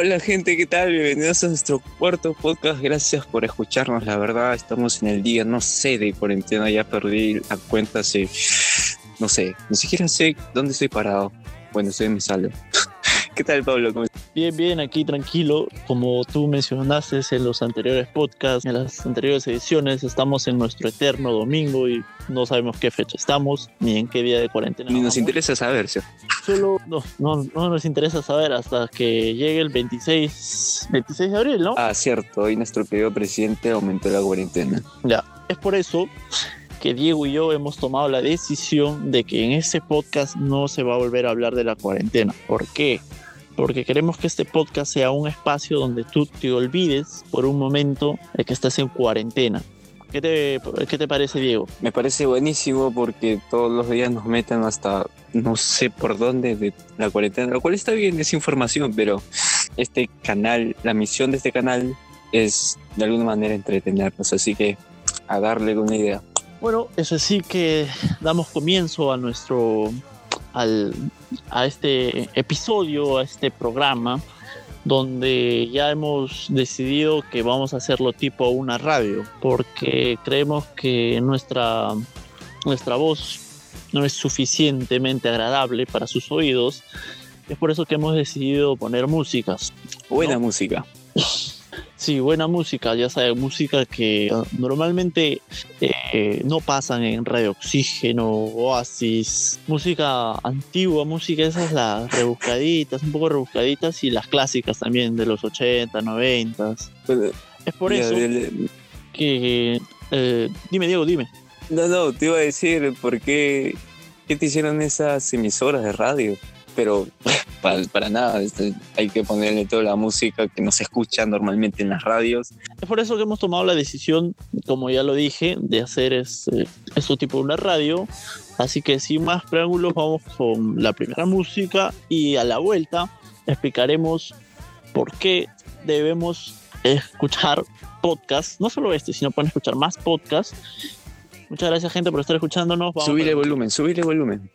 Hola gente, ¿qué tal? Bienvenidos a nuestro cuarto podcast. Gracias por escucharnos. La verdad, estamos en el día, no sé, de cuarentena. Ya perdí la cuenta hace, no sé, ni siquiera sé dónde estoy parado. Bueno, estoy en mi. ¿Qué tal, Pablo? ¿Cómo? Bien, bien, aquí tranquilo. Como tú mencionaste en los anteriores podcasts, en las anteriores ediciones, estamos en nuestro eterno domingo y no sabemos qué fecha estamos ni en qué día de cuarentena. Ni nos vamos. interesa saber, ¿sí? Solo no, no, no nos interesa saber hasta que llegue el 26, 26 de abril, ¿no? Ah, cierto. Hoy nuestro querido presidente aumentó la cuarentena. Ya, es por eso que Diego y yo hemos tomado la decisión de que en este podcast no se va a volver a hablar de la cuarentena. ¿Por qué? Porque queremos que este podcast sea un espacio donde tú te olvides por un momento de que estás en cuarentena. ¿Qué te, qué te parece, Diego? Me parece buenísimo porque todos los días nos meten hasta no sé por dónde de la cuarentena, lo cual está bien, es información, pero este canal, la misión de este canal es de alguna manera entretenernos, así que a darle una idea. Bueno, eso sí que damos comienzo a nuestro al, a este episodio, a este programa, donde ya hemos decidido que vamos a hacerlo tipo una radio, porque creemos que nuestra, nuestra voz no es suficientemente agradable para sus oídos. Es por eso que hemos decidido poner músicas. Buena ¿no? música. Sí, buena música, ya sabes, música que uh, normalmente eh, no pasan en Radio Oxígeno, Oasis, música antigua, música esas las rebuscaditas, un poco rebuscaditas y las clásicas también de los 80, 90. Pues, Es por ya, eso ya, ya. que... eh, dime, Diego, dime. No, no, te iba a decir por qué, qué te hicieron esas emisoras de radio, pero para, para nada, este, hay que ponerle toda la música que no se escucha normalmente en las radios. Es por eso que hemos tomado la decisión, como ya lo dije, de hacer este, esto tipo de una radio. Así que sin más preámbulos, vamos con la primera música y a la vuelta explicaremos por qué debemos escuchar podcasts, no solo este, sino pueden escuchar más podcasts. Muchas gracias, gente, por estar escuchándonos. Vamos Subile con- volumen, subile volumen.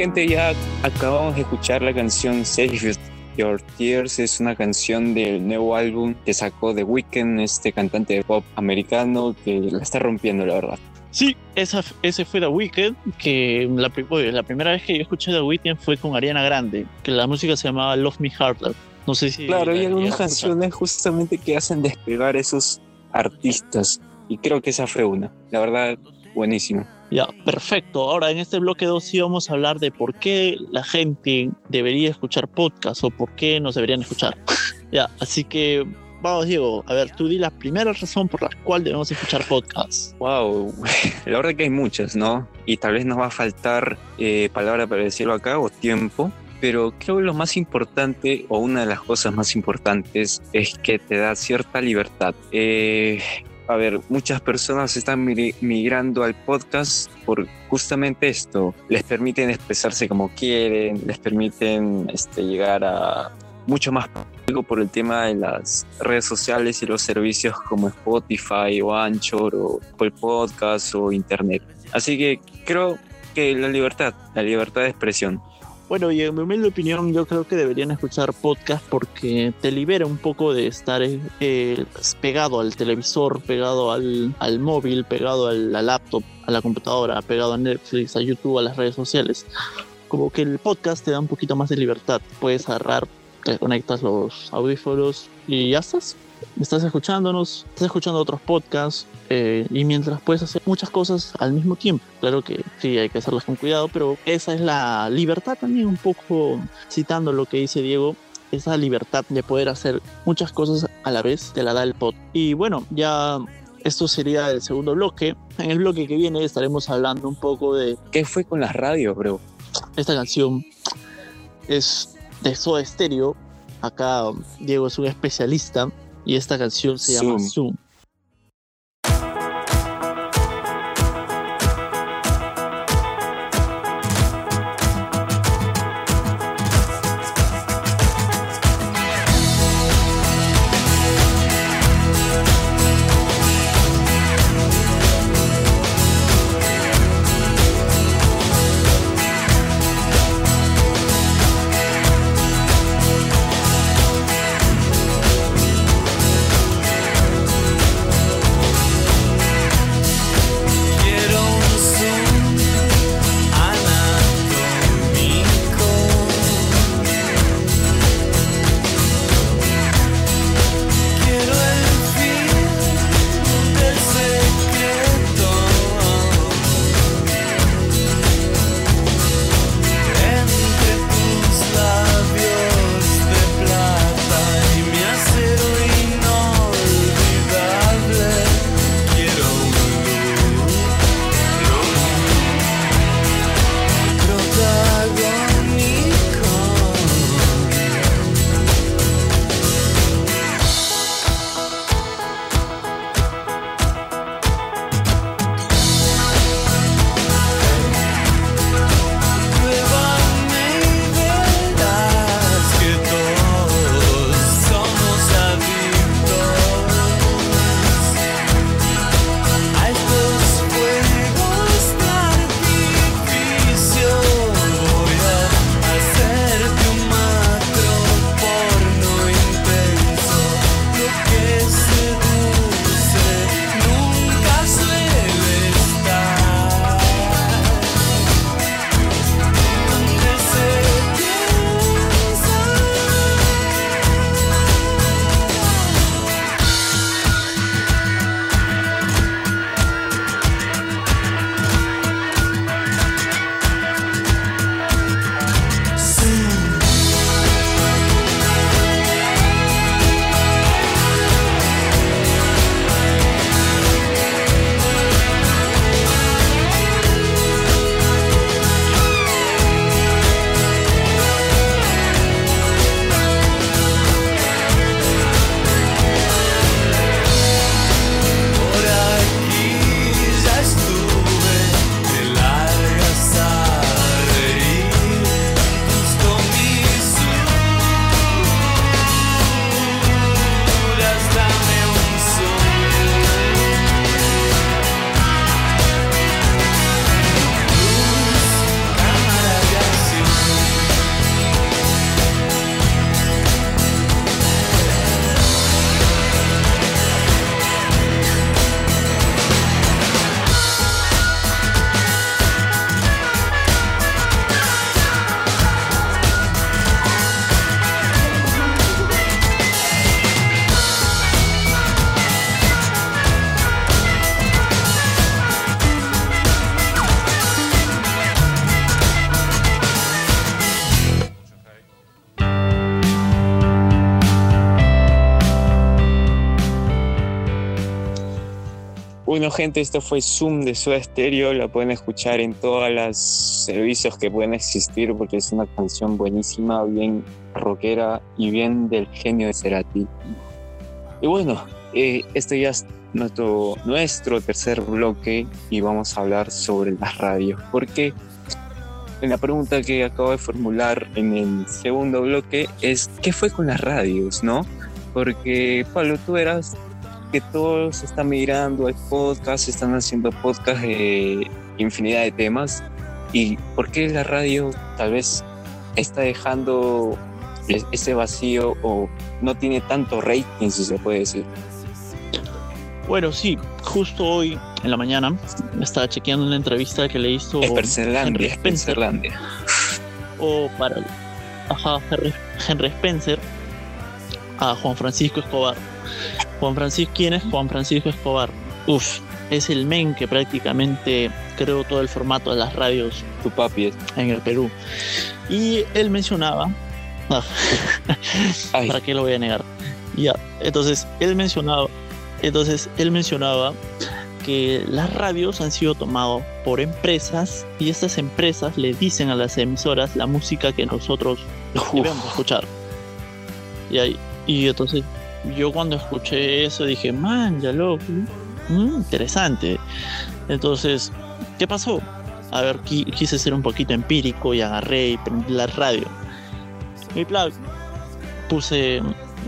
Gente, ya acabamos de escuchar la canción Save Your Tears. Es una canción del nuevo álbum que sacó The Weeknd, este cantante de pop americano que la está rompiendo, la verdad. Sí, esa, ese fue The Weeknd, que la, oye, la primera vez que yo escuché The Weeknd fue con Ariana Grande, que la música se llamaba Love Me Harder. No sé si... Claro, la hay algunas canciones justamente que hacen despegar esos artistas. Y creo que esa fue una. La verdad, buenísimo. Ya, perfecto. Ahora en este bloque 2 sí vamos a hablar de por qué la gente debería escuchar podcast o por qué nos deberían escuchar. ya, así que vamos Diego, a ver, tú di la primera razón por la cual debemos escuchar podcast. Wow, la verdad que hay muchas, ¿no? Y tal vez nos va a faltar eh, palabra para decirlo acá o tiempo, pero creo que lo más importante o una de las cosas más importantes es que te da cierta libertad. Eh, a ver, muchas personas están migrando al podcast por justamente esto. Les permiten expresarse como quieren, les permiten este, llegar a mucho más público por el tema de las redes sociales y los servicios como Spotify o Anchor o Apple Podcast o Internet. Así que creo que la libertad, la libertad de expresión. Bueno, y en mi humilde opinión, yo creo que deberían escuchar podcast porque te libera un poco de estar eh, pegado al televisor, pegado al, al móvil, pegado al, la laptop, a la computadora, pegado a Netflix, a YouTube, a las redes sociales. Como que el podcast te da un poquito más de libertad. Puedes agarrar, te conectas los audífonos y ya estás. Estás escuchándonos, estás escuchando otros podcasts eh, y mientras puedes hacer muchas cosas al mismo tiempo. Claro que sí, hay que hacerlas con cuidado, pero esa es la libertad también, un poco citando lo que dice Diego, esa libertad de poder hacer muchas cosas a la vez te la da el pod. Y bueno, ya esto sería el segundo bloque. En el bloque que viene estaremos hablando un poco de ¿Qué fue con las radios, bro? esta canción. Es de Soda Stereo. Acá Diego es un especialista y esta canción se llama Zoom. Gente, esto fue Zoom de Soda Stereo. La pueden escuchar en todos los servicios que pueden existir porque es una canción buenísima, bien rockera y bien del genio de Cerati. Y bueno, eh, este ya es nuestro, nuestro tercer bloque y vamos a hablar sobre las radios. Porque en la pregunta que acabo de formular en el segundo bloque es ¿qué fue con las radios, no? Porque Pablo, tú eras que todos están migrando al podcast, están haciendo podcast de infinidad de temas. ¿Y por qué la radio tal vez está dejando ese vacío o no tiene tanto rating, si se puede decir? Bueno, sí, justo hoy en la mañana estaba chequeando una entrevista que le hizo Spencer Spencerlandia. o para ajá, Henry Spencer a Juan Francisco Escobar. Juan Francisco, ¿quién es Juan Francisco Escobar? Uf, es el men que prácticamente creó todo el formato de las radios Tu papi es. en el Perú. Y él mencionaba, ¿para qué lo voy a negar? Ya, entonces él mencionaba, entonces él mencionaba que las radios han sido tomadas por empresas y estas empresas le dicen a las emisoras la música que nosotros debemos escuchar. Y, ahí, y entonces yo cuando escuché eso dije, man, ya loco, mm, interesante. Entonces, ¿qué pasó? A ver, qui- quise ser un poquito empírico y agarré y prendí la radio. Y claro, puse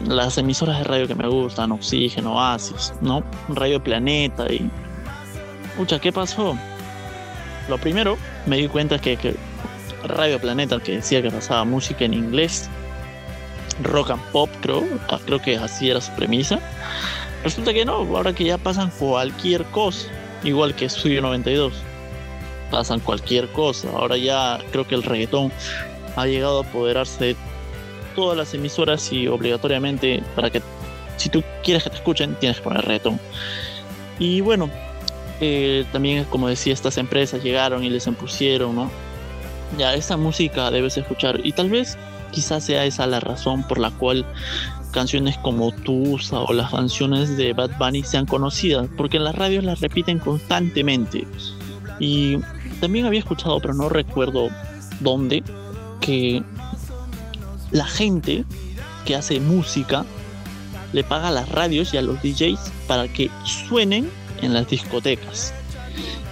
las emisoras de radio que me gustan, Oxígeno, Oasis, ¿no? Radio Planeta y... Pucha, ¿qué pasó? Lo primero, me di cuenta que, que Radio Planeta, que decía que pasaba música en inglés, rock and pop, creo, ah, creo que así era su premisa. Resulta que no, ahora que ya pasan cualquier cosa, igual que Studio 92, pasan cualquier cosa. Ahora ya creo que el reggaetón ha llegado a apoderarse de todas las emisoras y obligatoriamente para que si tú quieres que te escuchen tienes que poner reggaetón. Y bueno, eh, también como decía, estas empresas llegaron y les impusieron, ¿no? Ya, esta música debes escuchar y tal vez quizás sea esa la razón por la cual canciones como Tusa o las canciones de Bad Bunny sean conocidas, porque en las radios las repiten constantemente. Y también había escuchado, pero no recuerdo dónde, que la gente que hace música le paga a las radios y a los DJs para que suenen en las discotecas.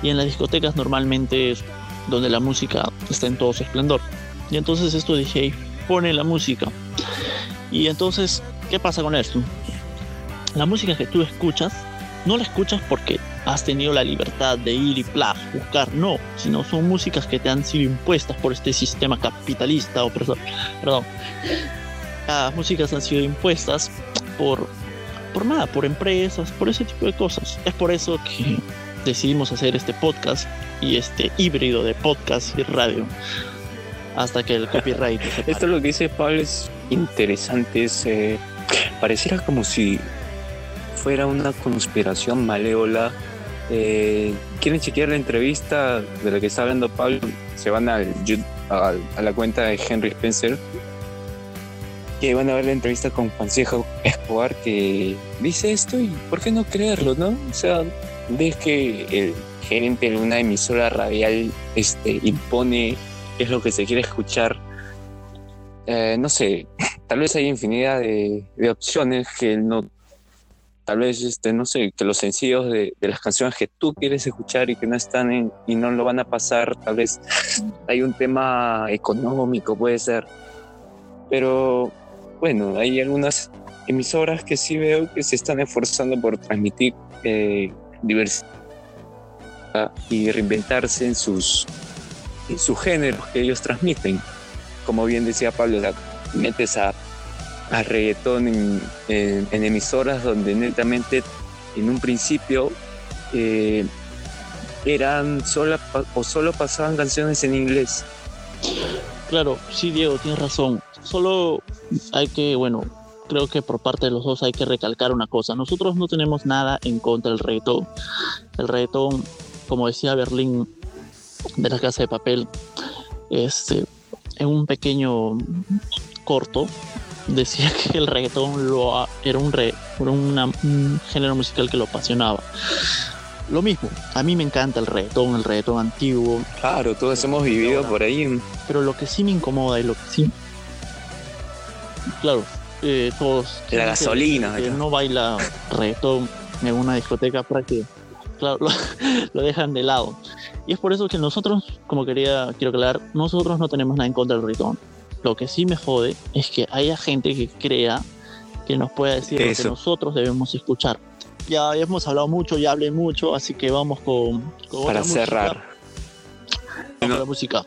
Y en las discotecas normalmente es donde la música está en todo su esplendor. Y entonces esto DJ pone la música. Y entonces, ¿qué pasa con esto? La música que tú escuchas, no la escuchas porque has tenido la libertad de ir y pla, buscar, no, sino son músicas que te han sido impuestas por este sistema capitalista o perdón, perdón. Las músicas han sido impuestas por por nada, por empresas, por ese tipo de cosas. Es por eso que decidimos hacer este podcast y este híbrido de podcast y radio hasta que el copyright Esto lo que dice Pablo es interesante, es, eh, pareciera como si fuera una conspiración malévola. Eh, ¿Quieren chequear la entrevista de la que está hablando Pablo? Se van al a, la cuenta de Henry Spencer que van a ver la entrevista con Francisco Escobar que dice esto y ¿por qué no creerlo, no? O sea, ves que el gerente de una emisora radial este, impone es lo que se quiere escuchar. Eh, no sé, tal vez hay infinidad de, de opciones que no, tal vez, este, no sé, que los sencillos de, las canciones que tú quieres escuchar y que no están en, y no lo van a pasar, tal vez hay un tema económico, puede ser. Pero bueno, hay algunas emisoras que sí veo que se están esforzando por transmitir eh, diversidad y reinventarse en sus, en sus géneros que ellos transmiten. Como bien decía Pablo, metes a, a reggaetón en emisoras donde netamente en un principio eh, eran solo o solo pasaban canciones en inglés. Claro, sí, Diego, tienes razón. Solo hay que, bueno, creo que por parte de los dos hay que recalcar una cosa. Nosotros no tenemos nada en contra del reggaetón. El reggaetón, como decía Berlín de la casa de papel, este, en un pequeño corto, decía que el reggaetón lo, era, un, re, era un género musical que lo apasionaba. Lo mismo, a mí me encanta el reggaetón, el reggaetón antiguo. Claro, todos hemos vivido por ahí. Pero lo que sí me incomoda y lo que sí... Claro, eh, todos... La gasolina. Que, no baila reggaetón en una discoteca para que... Claro, lo, lo dejan de lado. Y es por eso que nosotros, como quería, quiero aclarar, nosotros no tenemos nada en contra del reggaetón. Lo que sí me jode es que haya gente que crea que nos pueda decir lo que nosotros debemos escuchar. Ya hemos hablado mucho, ya hablé mucho, así que vamos con... Para cerrar. Con la música.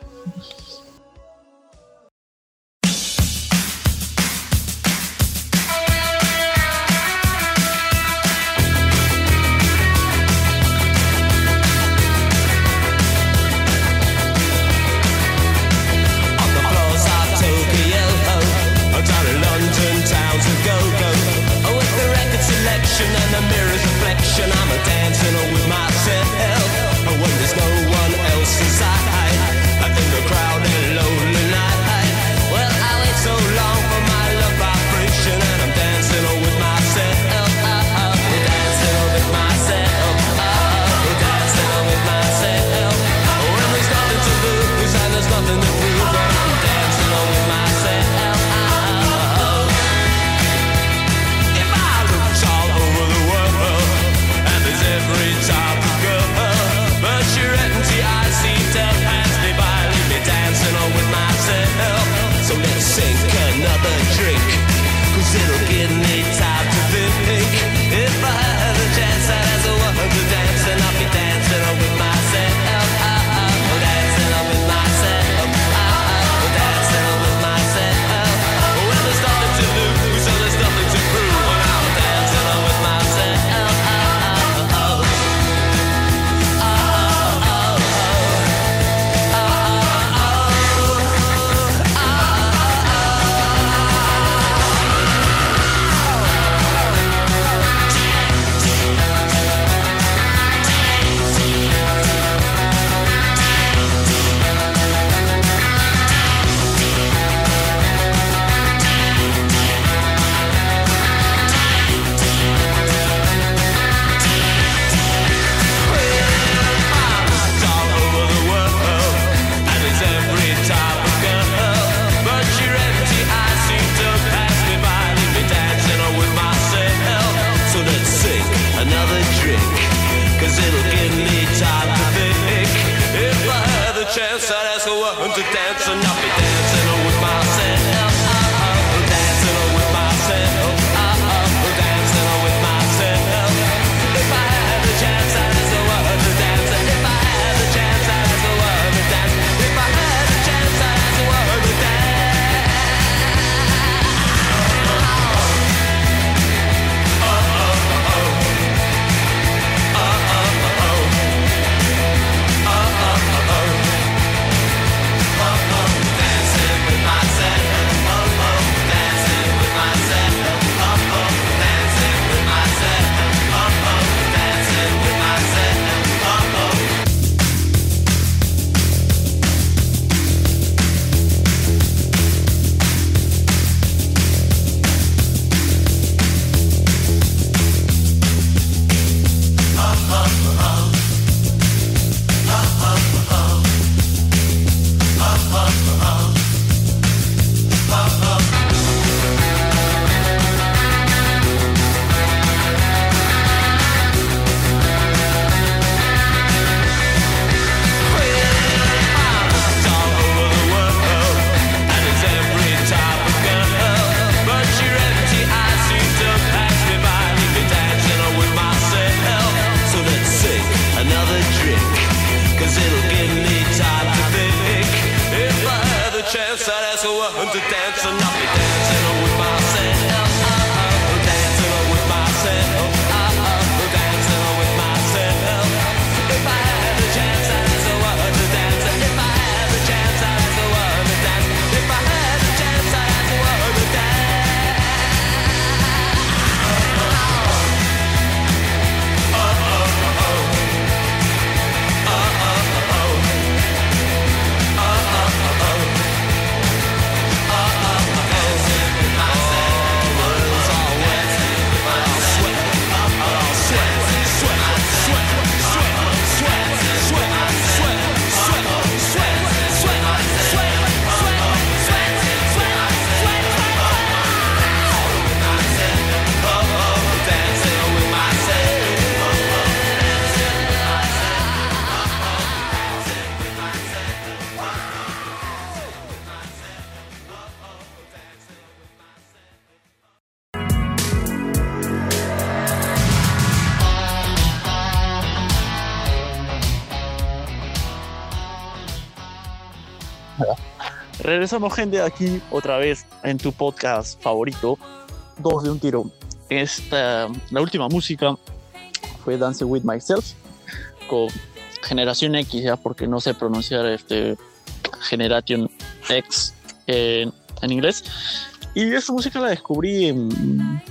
Regresamos, gente, aquí otra vez en tu podcast favorito, Dos de un Tiro. Esta, la última música fue Dance with Myself con Generación X, ya porque no sé pronunciar este Generation X en, en inglés. Y esta música la descubrí en,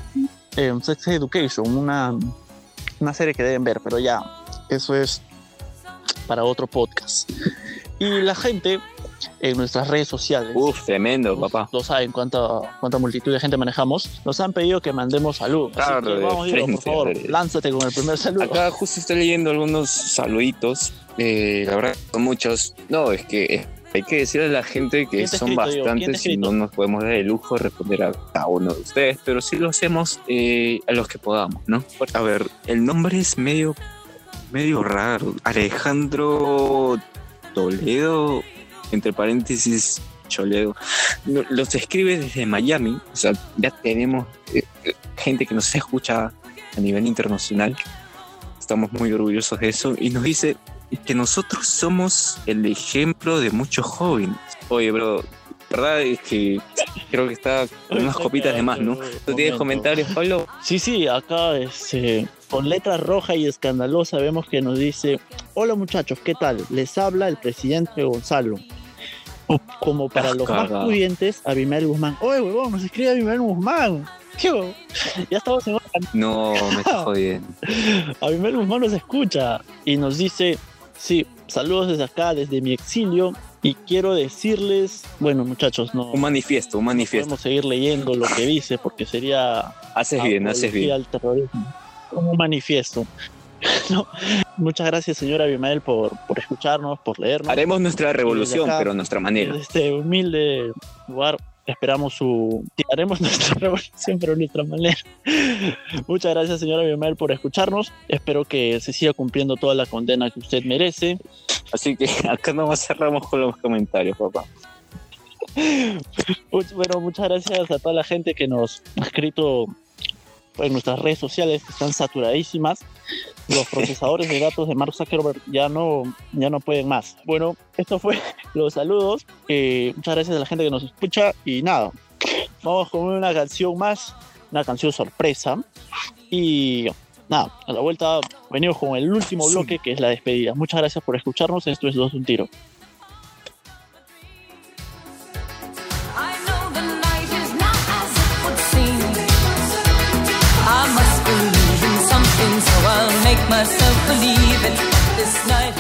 en Sex Education, una, una serie que deben ver, pero ya, eso es para otro podcast. Y la gente en nuestras redes sociales. Uf, tremendo, papá. Lo saben cuánta, cuánta multitud de gente manejamos. Nos han pedido que mandemos saludos. Así Claro, que de vamos, por favor, lánzate con el primer saludo. Acá justo estoy leyendo algunos saluditos. Eh, la verdad, son muchos. No, es que hay que decirle a la gente que ¿Quién te ha son escrito, bastantes y no nos podemos dar el lujo de responder a cada uno de ustedes, pero sí lo hacemos eh, a los que podamos, ¿no? A ver, el nombre es medio, medio raro. Alejandro Toledo, entre paréntesis, Choledo. No, Los escribe desde Miami, o sea, ya tenemos eh, eh, gente que nos escucha a nivel internacional. Estamos muy orgullosos de eso y nos dice que nosotros somos el ejemplo de muchos jóvenes. Oye, bro, verdad es que creo que está con unas copitas de más, ¿no? ¿Tú tienes comentarios, Pablo? Sí, sí, acá este, con letra roja y escandalosa vemos que nos dice, hola muchachos, ¿qué tal? Les habla el presidente Gonzalo. Como para los más pudientes, Abimael Guzmán. Oye, huevón, nos escribe Abimael Guzmán. ¿Qué huevón? Ya estamos en otra. No, me está jodiendo. Abimael Guzmán nos escucha y nos dice, sí, saludos desde acá, desde mi exilio. Y quiero decirles, bueno muchachos, no, Un manifiesto, un manifiesto. podemos seguir leyendo lo que dice porque sería Haces bien, haces bien. al terrorismo, un manifiesto. No, Muchas gracias, señora Abimael, por, por escucharnos, por leernos. Haremos nuestra revolución, acá- pero a nuestra manera. Este humilde lugar esperamos su... Haremos nuestra revolución, pero nuestra manera. Muchas gracias, señora Abimael, por escucharnos. Espero que se siga cumpliendo toda la condena que usted merece. Así que acá nomás cerramos con los comentarios, papá. Much- Bueno, muchas gracias a toda la gente que nos ha escrito en nuestras redes sociales, que están saturadísimas. Los procesadores de datos de Mark Zuckerberg ya no, ya no pueden más. Bueno, esto fue los saludos. Eh, muchas gracias a la gente que nos escucha. Y nada, vamos con una canción más, una canción sorpresa. Y nada, a la vuelta venimos con el último bloque, que es la despedida. Muchas gracias por escucharnos. Esto es Dos de un Tiro. Myself believe it. This night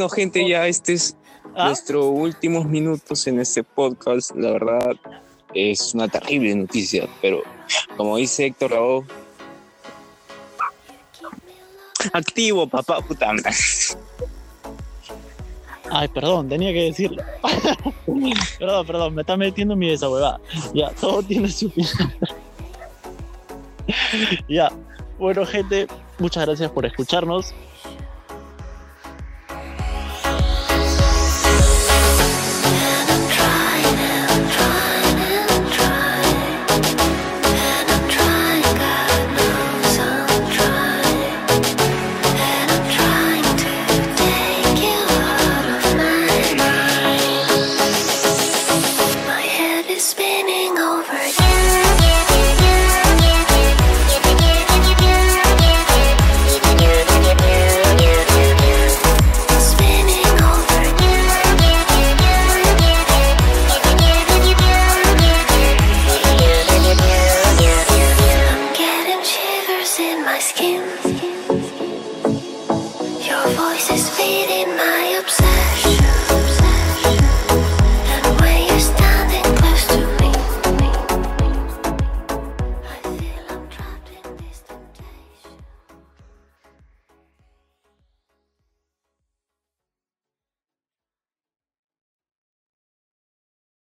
bueno, gente, ya este es ¿Ah? nuestros últimos minutos en este podcast. La verdad, es una terrible noticia, pero como dice Héctor Raúl, activo, papá, puta madre. Ay, perdón, tenía que decirlo. perdón, perdón, me está metiendo en mi desahuevada. Ya, todo tiene su final. ya, bueno, gente, muchas gracias por escucharnos.